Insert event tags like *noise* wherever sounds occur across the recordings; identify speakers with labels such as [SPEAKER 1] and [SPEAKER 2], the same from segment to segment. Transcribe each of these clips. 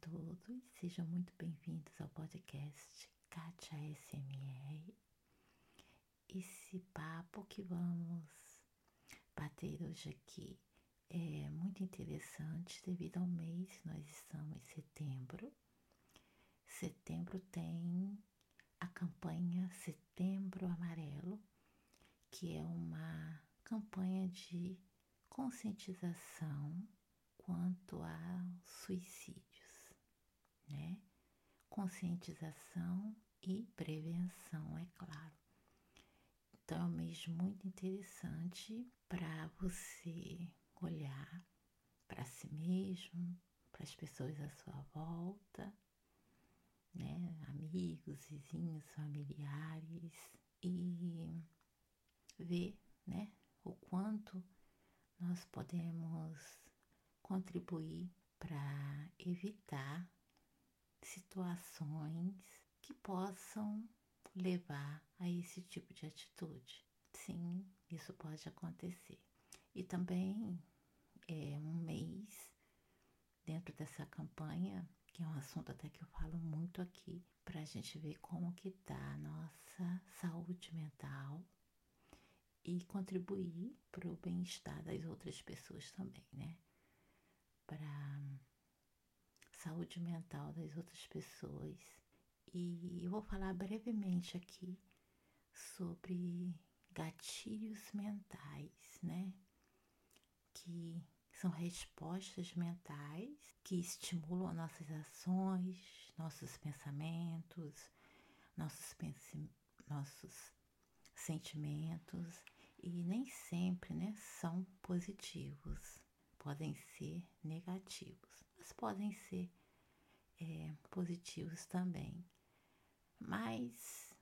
[SPEAKER 1] todos, sejam muito bem-vindos ao podcast Kátia SMR. Esse papo que vamos bater hoje aqui é muito interessante devido ao mês, nós estamos em setembro. Setembro tem a campanha Setembro Amarelo, que é uma campanha de conscientização quanto aos suicídios, né? Conscientização e prevenção, é claro. Então é um mês muito interessante para você olhar para si mesmo, para as pessoas à sua volta, né? Amigos, vizinhos, familiares e ver, né? O quanto nós podemos contribuir para evitar situações que possam levar a esse tipo de atitude. Sim, isso pode acontecer. E também é um mês dentro dessa campanha, que é um assunto até que eu falo muito aqui, para a gente ver como que está a nossa saúde mental e contribuir para o bem-estar das outras pessoas também, né? para saúde mental das outras pessoas. E eu vou falar brevemente aqui sobre gatilhos mentais, né? Que são respostas mentais que estimulam nossas ações, nossos pensamentos, nossos, pense nossos sentimentos e nem sempre né, são positivos podem ser negativos, mas podem ser é, positivos também. Mas,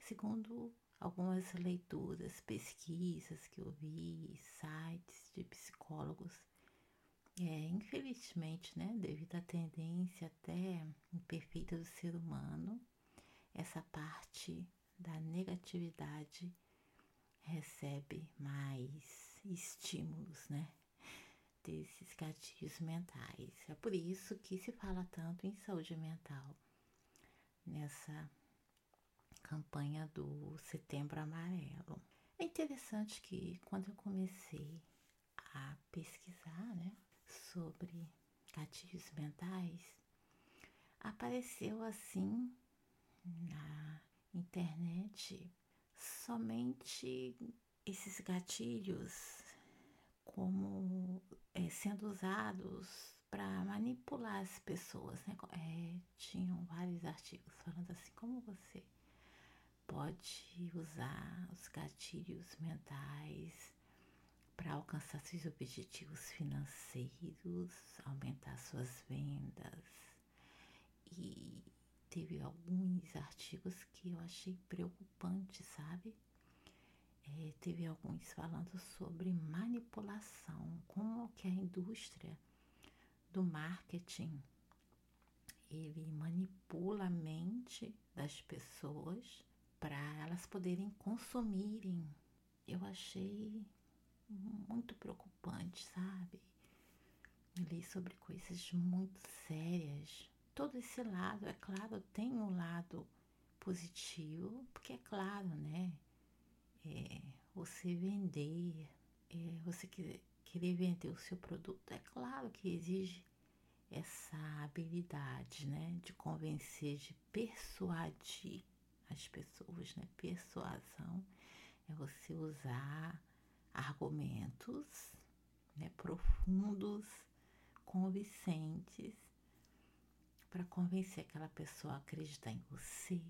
[SPEAKER 1] segundo algumas leituras, pesquisas que eu vi, sites de psicólogos, é, infelizmente, né, devido à tendência até imperfeita do ser humano, essa parte da negatividade recebe mais estímulos, né? Desses gatilhos mentais. É por isso que se fala tanto em saúde mental nessa campanha do Setembro Amarelo. É interessante que quando eu comecei a pesquisar né, sobre gatilhos mentais, apareceu assim na internet somente esses gatilhos como é, sendo usados para manipular as pessoas. Né? É, tinham vários artigos falando assim como você pode usar os gatilhos mentais para alcançar seus objetivos financeiros, aumentar suas vendas. E teve alguns artigos que eu achei preocupantes, sabe? É, teve alguns falando sobre manipulação, como que a indústria do marketing ele manipula a mente das pessoas para elas poderem consumirem. Eu achei muito preocupante, sabe? Li sobre coisas muito sérias. Todo esse lado, é claro, tem um lado positivo, porque é claro, né? É, você vender, é, você querer, vender o seu produto, é claro que exige essa habilidade, né, de convencer, de persuadir as pessoas, né? Persuasão é você usar argumentos, né, profundos, convincentes para convencer aquela pessoa a acreditar em você,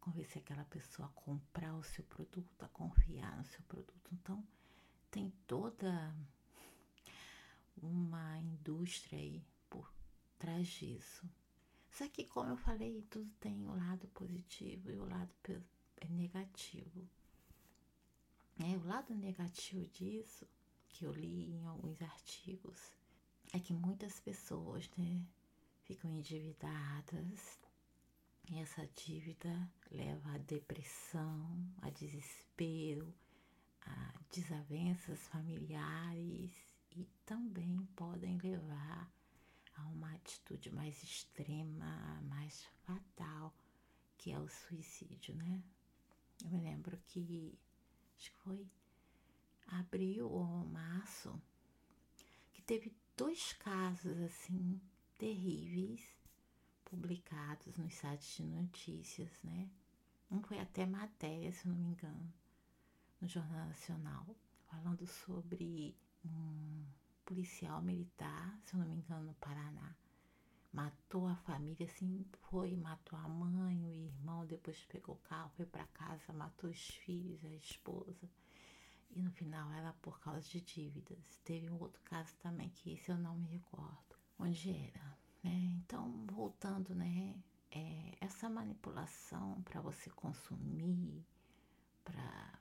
[SPEAKER 1] convencer aquela pessoa a comprar o seu produto, a confiar no seu produto. Então, tem toda uma indústria aí por trás disso. Só que, como eu falei, tudo tem o lado positivo e o lado negativo. É, o lado negativo disso, que eu li em alguns artigos, é que muitas pessoas né, ficam endividadas, e essa dívida leva a depressão, a desespero, a desavenças familiares e também podem levar a uma atitude mais extrema, mais fatal, que é o suicídio, né? Eu me lembro que acho que foi abril ou março que teve dois casos assim terríveis publicados nos sites de notícias, né? Um foi até matéria, se não me engano, no Jornal Nacional, falando sobre um policial militar, se não me engano, no Paraná. Matou a família, assim, foi, matou a mãe, o irmão, depois pegou o carro, foi para casa, matou os filhos, a esposa. E no final era por causa de dívidas. Teve um outro caso também, que esse eu não me recordo onde era. Né? Então, voltando, né? É, essa manipulação para você consumir, para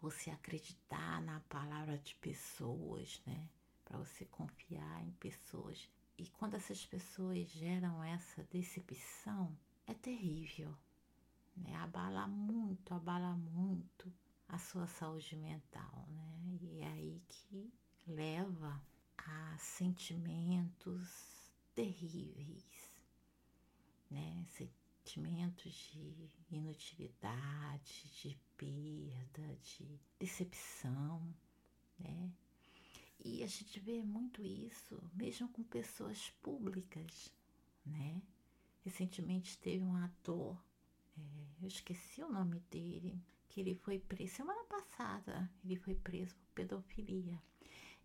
[SPEAKER 1] você acreditar na palavra de pessoas, né? Para você confiar em pessoas. E quando essas pessoas geram essa decepção, é terrível. Né? Abala muito, abala muito a sua saúde mental, né? E é aí que leva a sentimentos terríveis, né? Sentimentos de inutilidade, de perda, de decepção, né? E a gente vê muito isso mesmo com pessoas públicas, né? Recentemente teve um ator, é, eu esqueci o nome dele, que ele foi preso semana passada, ele foi preso por pedofilia.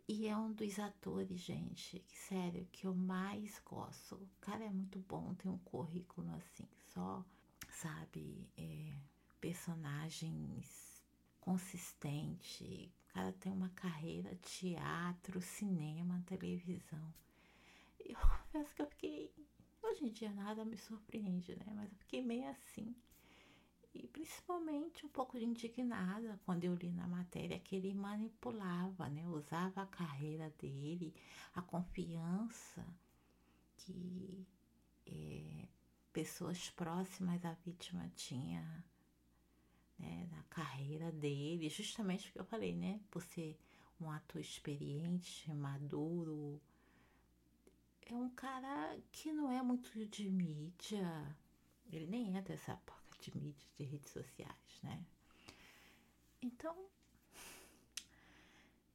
[SPEAKER 1] E é um dos atores, gente, que sério, que eu mais gosto. O cara é muito bom, tem um currículo assim, só, sabe, é, personagens consistente. O cara tem uma carreira teatro, cinema, televisão. Eu *laughs* confesso que eu fiquei. Hoje em dia nada me surpreende, né? Mas eu fiquei meio assim e principalmente um pouco indignada quando eu li na matéria que ele manipulava, né? usava a carreira dele, a confiança que é, pessoas próximas à vítima tinha né, na carreira dele, justamente porque eu falei, né? Por ser um ator experiente, maduro, é um cara que não é muito de mídia, ele nem é dessa de mídias, de redes sociais, né? Então,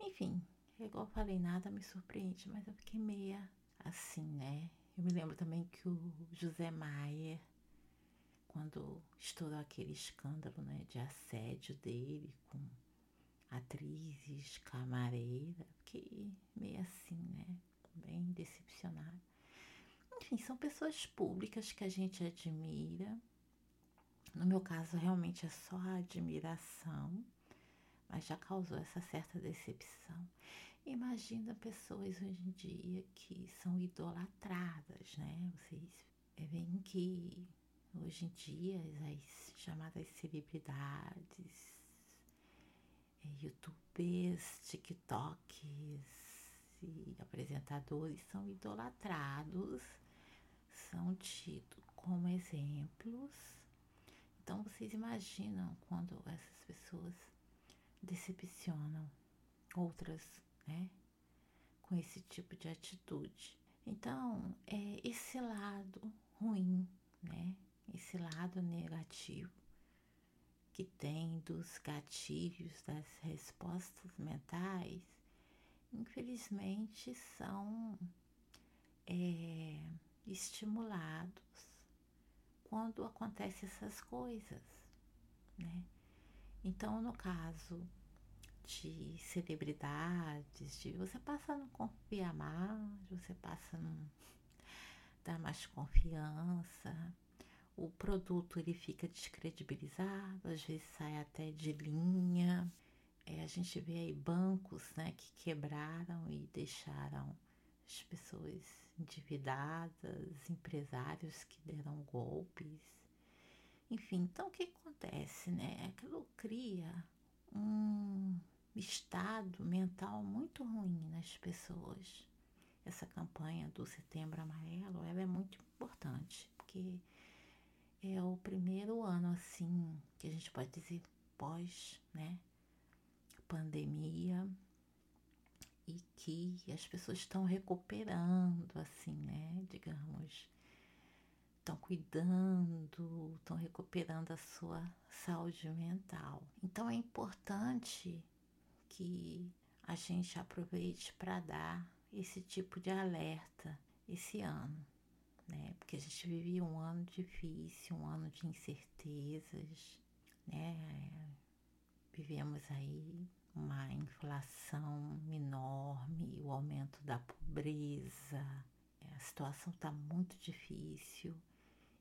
[SPEAKER 1] enfim, é igual eu falei, nada me surpreende, mas eu fiquei meia assim, né? Eu me lembro também que o José Maier, quando estourou aquele escândalo né, de assédio dele com atrizes, camareira, fiquei meio assim, né? Bem decepcionada. Enfim, são pessoas públicas que a gente admira, no meu caso, realmente é só a admiração, mas já causou essa certa decepção. Imagina pessoas hoje em dia que são idolatradas, né? Vocês veem que hoje em dia as chamadas celebridades, é, youtubers, tiktoks e apresentadores são idolatrados, são tidos como exemplos então vocês imaginam quando essas pessoas decepcionam outras, né? Com esse tipo de atitude. Então, é esse lado ruim, né? Esse lado negativo que tem dos gatilhos, das respostas mentais, infelizmente são é, estimulados quando acontecem essas coisas, né? Então, no caso de celebridades, de você passa a não confiar mais, você passa a não dar mais confiança, o produto ele fica descredibilizado, às vezes sai até de linha. É, a gente vê aí bancos né, que quebraram e deixaram as pessoas endividadas, empresários que deram golpes. Enfim, então o que acontece, né? Aquilo cria um estado mental muito ruim nas pessoas. Essa campanha do Setembro Amarelo, ela é muito importante, porque é o primeiro ano assim que a gente pode dizer pós, né, pandemia e que as pessoas estão recuperando, assim, né? Digamos, estão cuidando, estão recuperando a sua saúde mental. Então é importante que a gente aproveite para dar esse tipo de alerta esse ano, né? Porque a gente vive um ano difícil, um ano de incertezas, né? Vivemos aí uma inflação enorme, o aumento da pobreza, a situação está muito difícil.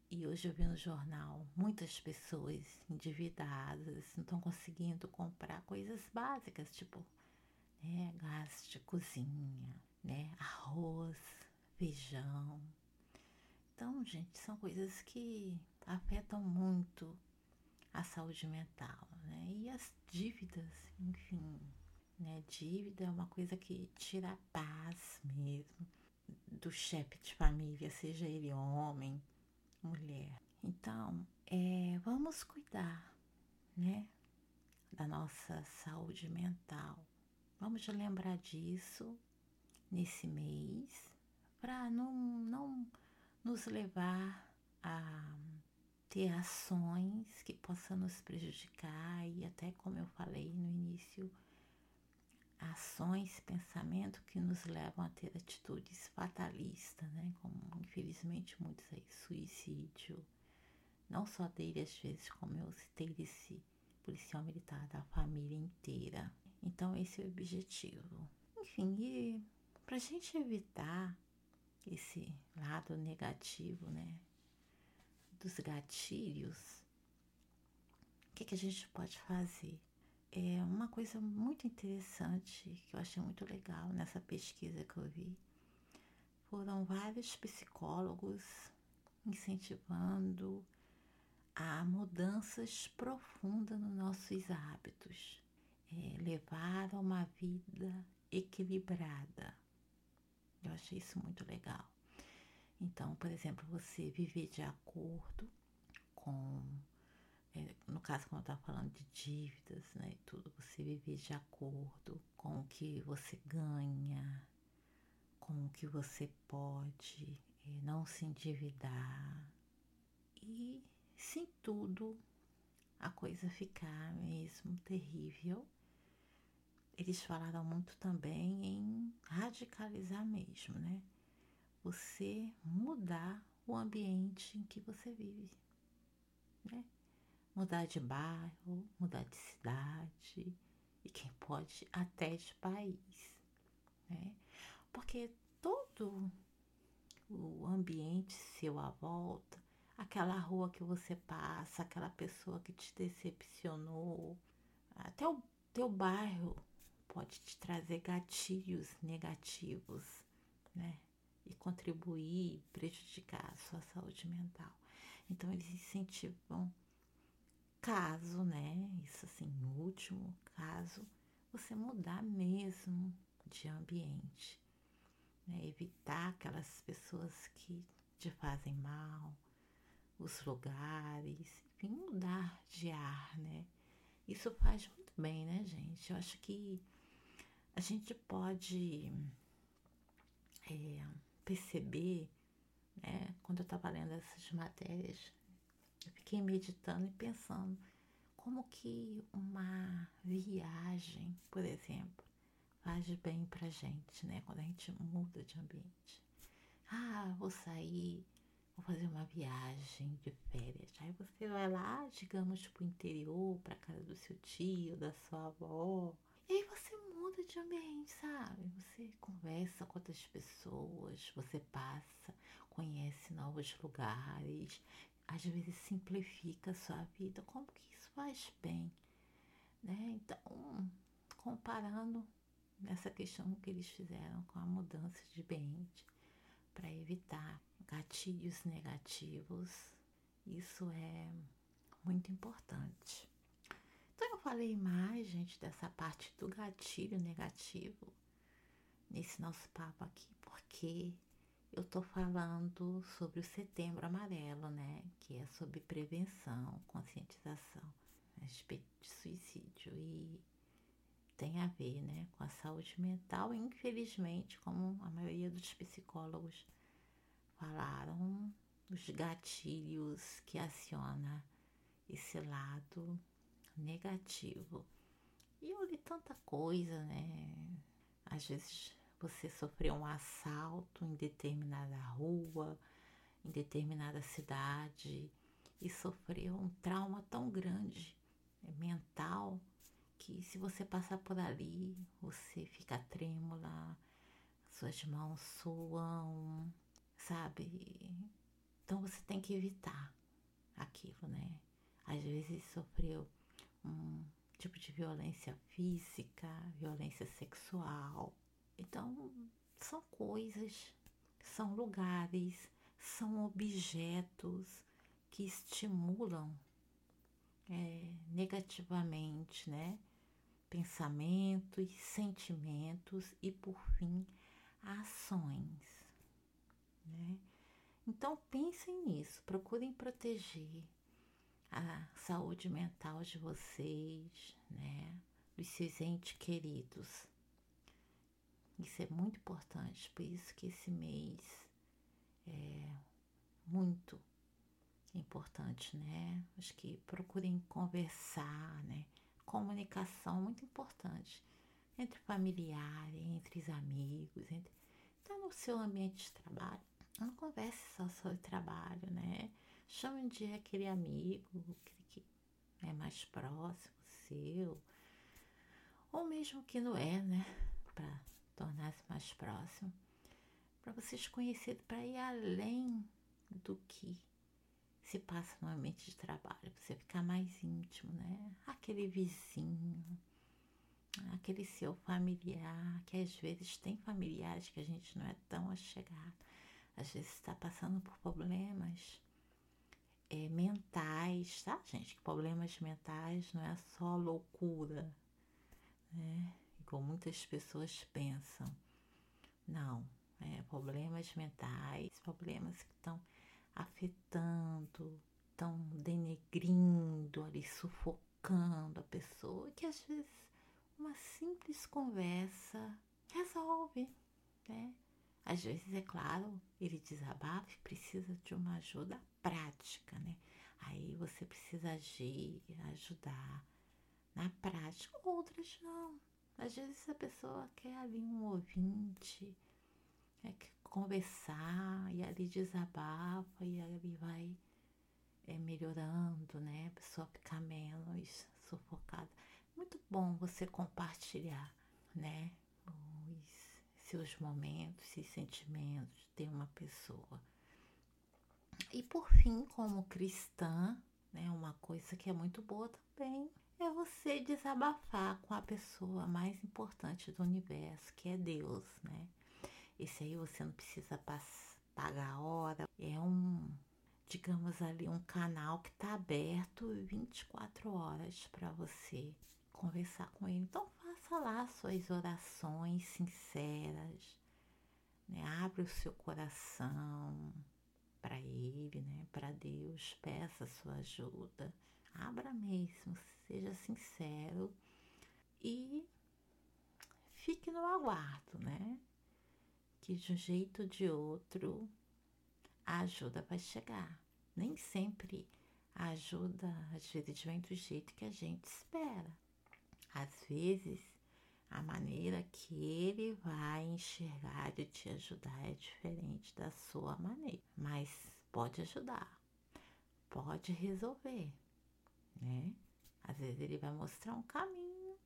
[SPEAKER 1] E hoje eu vi no jornal muitas pessoas endividadas, não estão conseguindo comprar coisas básicas, tipo né, gás de cozinha, né, arroz, feijão. Então, gente, são coisas que afetam muito a saúde mental, né? E as dívidas, enfim, né? Dívida é uma coisa que tira a paz mesmo do chefe de família, seja ele homem, mulher. Então, é, vamos cuidar, né, da nossa saúde mental. Vamos lembrar disso nesse mês para não, não nos levar a ter ações que possam nos prejudicar e até como eu falei no início, ações, pensamento que nos levam a ter atitudes fatalistas, né? Como infelizmente muitos aí, suicídio. Não só dele, às vezes, como eu citei desse policial militar, da família inteira. Então, esse é o objetivo. Enfim, e pra gente evitar esse lado negativo, né? Dos gatilhos, o que, que a gente pode fazer? É uma coisa muito interessante que eu achei muito legal nessa pesquisa que eu vi. Foram vários psicólogos incentivando a mudanças profundas nos nossos hábitos, é, levar a uma vida equilibrada. Eu achei isso muito legal. Então, por exemplo, você viver de acordo com é, no caso, quando eu estava falando de dívidas, né, e tudo, você viver de acordo com o que você ganha, com o que você pode, é, não se endividar e, sem tudo, a coisa ficar mesmo terrível. Eles falaram muito também em radicalizar mesmo, né? Você mudar o ambiente em que você vive, né? mudar de bairro, mudar de cidade e quem pode até de país, né? Porque todo o ambiente seu à volta, aquela rua que você passa, aquela pessoa que te decepcionou, até o teu bairro pode te trazer gatilhos negativos, né? E contribuir, prejudicar a sua saúde mental. Então eles incentivam caso, né? Isso assim, último caso, você mudar mesmo de ambiente, né? Evitar aquelas pessoas que te fazem mal, os lugares, enfim, mudar de ar, né? Isso faz muito bem, né, gente? Eu acho que a gente pode é, perceber, né, quando eu estava lendo essas matérias eu fiquei meditando e pensando como que uma viagem, por exemplo, faz bem pra gente, né? Quando a gente muda de ambiente. Ah, vou sair, vou fazer uma viagem de férias. Aí você vai lá, digamos, pro interior, pra casa do seu tio, da sua avó. E aí você muda de ambiente, sabe? Você conversa com outras pessoas, você passa, conhece novos lugares, às vezes simplifica a sua vida. Como que isso faz bem? Né? Então, comparando nessa questão que eles fizeram com a mudança de ambiente para evitar gatilhos negativos, isso é muito importante. Falei mais, gente, dessa parte do gatilho negativo nesse nosso papo aqui, porque eu tô falando sobre o setembro amarelo, né? Que é sobre prevenção, conscientização a respeito de suicídio. E tem a ver né, com a saúde mental. Infelizmente, como a maioria dos psicólogos falaram, os gatilhos que aciona esse lado negativo. E eu li tanta coisa, né? Às vezes você sofreu um assalto em determinada rua, em determinada cidade e sofreu um trauma tão grande é, mental que se você passar por ali, você fica trêmula, suas mãos suam, sabe? Então você tem que evitar aquilo, né? Às vezes sofreu tipo de violência física, violência sexual. Então são coisas, são lugares, são objetos que estimulam é, negativamente, né? Pensamentos, sentimentos e, por fim, ações, né? Então pensem nisso, procurem proteger a saúde mental de vocês, né? Dos seus entes queridos. Isso é muito importante, por isso que esse mês é muito importante, né? Acho que procurem conversar, né? Comunicação muito importante entre familiares, entre os amigos, entre tá no seu ambiente de trabalho. Não converse só sobre trabalho, né? Chame um dia aquele amigo que é mais próximo seu, ou mesmo que não é, né? Para tornar-se mais próximo, para vocês conhecerem, para ir além do que se passa no ambiente de trabalho, você ficar mais íntimo, né? Aquele vizinho, aquele seu familiar, que às vezes tem familiares que a gente não é tão achegado, às vezes está passando por problemas é, mentais, tá, gente? Problemas mentais não é só loucura, né? Igual muitas pessoas pensam. Não, é, problemas mentais, problemas que estão afetando, tão denegrindo ali, sufocando a pessoa, que às vezes uma simples conversa resolve, né? Às vezes, é claro, ele desabafa e precisa de uma ajuda prática, né? Aí você precisa agir, ajudar na prática. Outras não. Às vezes a pessoa quer ali um ouvinte, é que conversar e ali desabafa e ali vai é, melhorando, né? A pessoa ficar menos sufocada. Muito bom você compartilhar, né? Os seus momentos e sentimentos de uma pessoa. E por fim, como cristã, né, uma coisa que é muito boa também é você desabafar com a pessoa mais importante do universo, que é Deus, né? Esse aí você não precisa pagar a hora. É um, digamos ali, um canal que está aberto 24 horas para você conversar com ele. Então faça lá suas orações sinceras, né? Abre o seu coração para ele, né? Para Deus, peça sua ajuda. Abra mesmo, seja sincero e fique no aguardo, né? que de um jeito ou de outro a ajuda vai chegar. Nem sempre a ajuda, às vezes, vem do jeito que a gente espera. Às vezes, a maneira que ele vai enxergar de te ajudar é diferente da sua maneira, mas pode ajudar, pode resolver, né? Às vezes ele vai mostrar um caminho,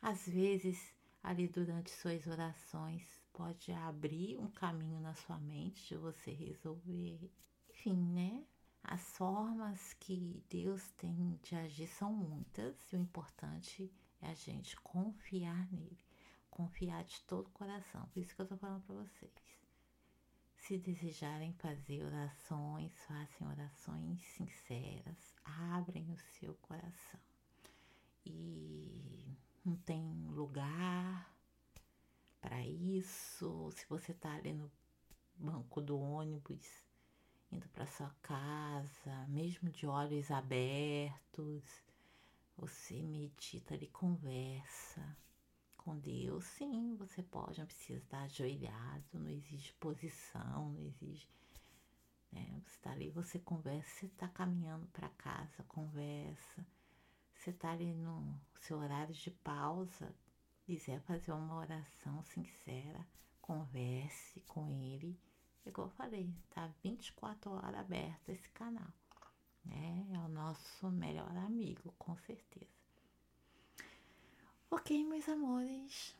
[SPEAKER 1] às vezes ali durante suas orações pode abrir um caminho na sua mente de você resolver. Enfim, né? As formas que Deus tem de agir são muitas e o importante é a gente confiar nele, confiar de todo o coração. Por isso que eu tô falando para vocês. Se desejarem fazer orações, façam orações sinceras, abrem o seu coração. E não tem lugar, para isso. Se você está ali no banco do ônibus, indo para sua casa, mesmo de olhos abertos, Você medita ali, conversa com Deus. Sim, você pode, não precisa estar ajoelhado, não exige posição, não exige. Né? Você está ali, você conversa, você está caminhando para casa, conversa. Você está ali no seu horário de pausa, quiser fazer uma oração sincera, converse com ele. Igual eu falei, tá 24 horas aberto esse canal. Né? É o nosso melhor amigo, com certeza. Ok, meus amores.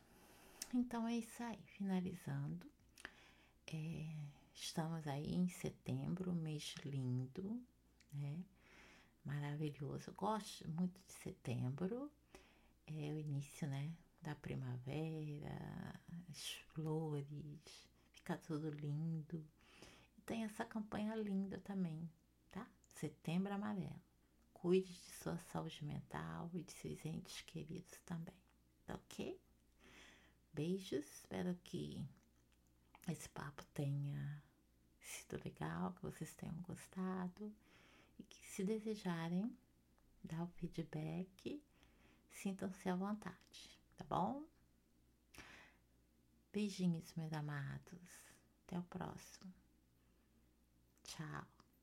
[SPEAKER 1] Então é isso aí. Finalizando. É, estamos aí em setembro, mês lindo, né? Maravilhoso. Gosto muito de setembro. É o início, né? Da primavera, as flores, fica tudo lindo. E tem essa campanha linda também? Setembro Amarelo. Cuide de sua saúde mental e de seus entes queridos também, tá ok? Beijos, espero que esse papo tenha sido legal, que vocês tenham gostado e que se desejarem dar o feedback, sintam-se à vontade, tá bom? Beijinhos, meus amados. Até o próximo. Tchau.